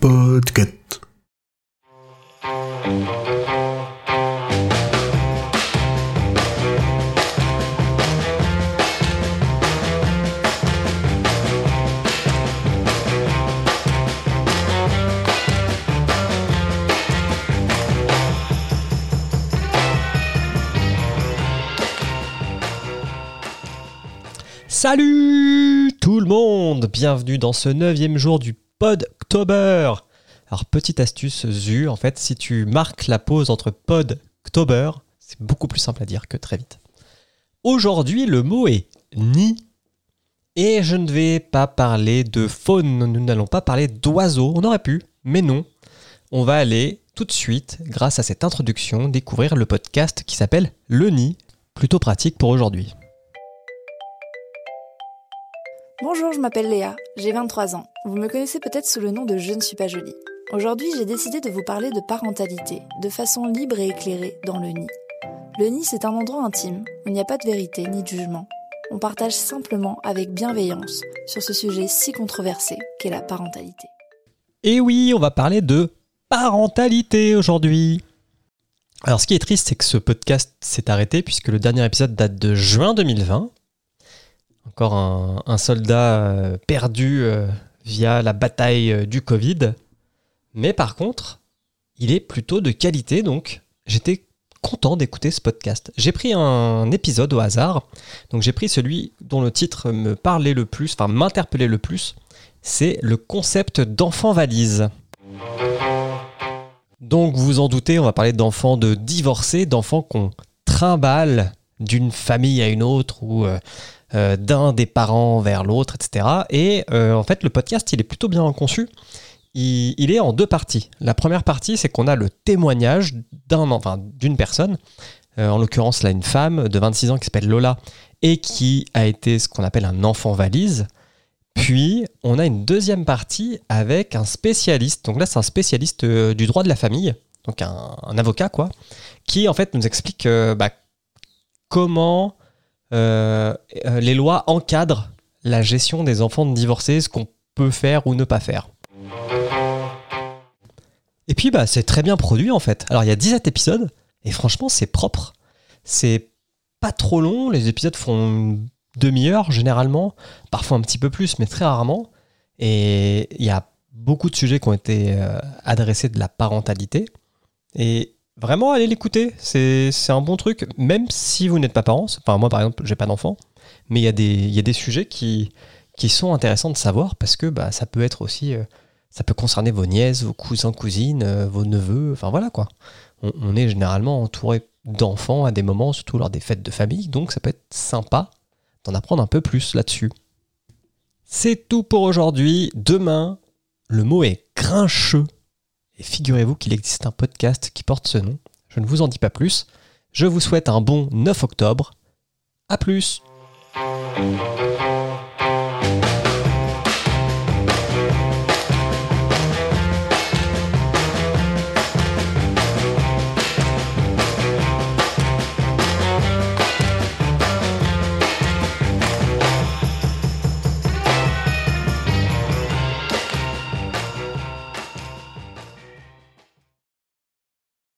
Podcast. Salut tout le monde Bienvenue dans ce neuvième jour du Podctober Alors petite astuce ZU, en fait si tu marques la pause entre Podctober, c'est beaucoup plus simple à dire que très vite. Aujourd'hui le mot est ni et je ne vais pas parler de faune, nous n'allons pas parler d'oiseaux, on aurait pu, mais non. On va aller tout de suite, grâce à cette introduction, découvrir le podcast qui s'appelle Le Nid, plutôt pratique pour aujourd'hui. Bonjour, je m'appelle Léa, j'ai 23 ans. Vous me connaissez peut-être sous le nom de Je ne suis pas jolie. Aujourd'hui, j'ai décidé de vous parler de parentalité, de façon libre et éclairée, dans le nid. Le nid, c'est un endroit intime, où il n'y a pas de vérité ni de jugement. On partage simplement avec bienveillance sur ce sujet si controversé qu'est la parentalité. Et oui, on va parler de parentalité aujourd'hui. Alors ce qui est triste, c'est que ce podcast s'est arrêté puisque le dernier épisode date de juin 2020. Encore un, un soldat euh, perdu euh, via la bataille euh, du Covid. Mais par contre, il est plutôt de qualité, donc j'étais content d'écouter ce podcast. J'ai pris un épisode au hasard, donc j'ai pris celui dont le titre me parlait le plus, enfin m'interpellait le plus, c'est le concept d'enfant valise. Donc vous vous en doutez, on va parler d'enfants de divorcés, d'enfants qu'on trimballe d'une famille à une autre ou euh, euh, d'un des parents vers l'autre, etc. Et euh, en fait, le podcast, il est plutôt bien conçu. Il, est en deux parties. La première partie, c'est qu'on a le témoignage d'un, enfin, d'une personne, en l'occurrence là une femme de 26 ans qui s'appelle Lola et qui a été ce qu'on appelle un enfant valise. Puis, on a une deuxième partie avec un spécialiste. Donc là, c'est un spécialiste du droit de la famille, donc un, avocat, quoi, qui en fait nous explique bah, comment euh, euh, les lois encadrent la gestion des enfants de divorcés, ce qu'on peut faire ou ne pas faire. Et puis, bah, c'est très bien produit en fait. Alors, il y a 17 épisodes, et franchement, c'est propre. C'est pas trop long, les épisodes font une demi-heure généralement, parfois un petit peu plus, mais très rarement. Et il y a beaucoup de sujets qui ont été euh, adressés de la parentalité. Et vraiment, allez l'écouter, c'est un bon truc, même si vous n'êtes pas parent. Enfin, moi par exemple, j'ai pas d'enfant, mais il y, a des- sujets qui, qui sont intéressants de savoir parce que bah, ça peut être aussi. euh, ça peut concerner vos nièces, vos cousins, cousines, euh, vos neveux, enfin voilà quoi. On, on est généralement entouré d'enfants à des moments, surtout lors des fêtes de famille, donc ça peut être sympa d'en apprendre un peu plus là-dessus. C'est tout pour aujourd'hui. Demain, le mot est grincheux. Et figurez-vous qu'il existe un podcast qui porte ce nom. Je ne vous en dis pas plus. Je vous souhaite un bon 9 octobre. A plus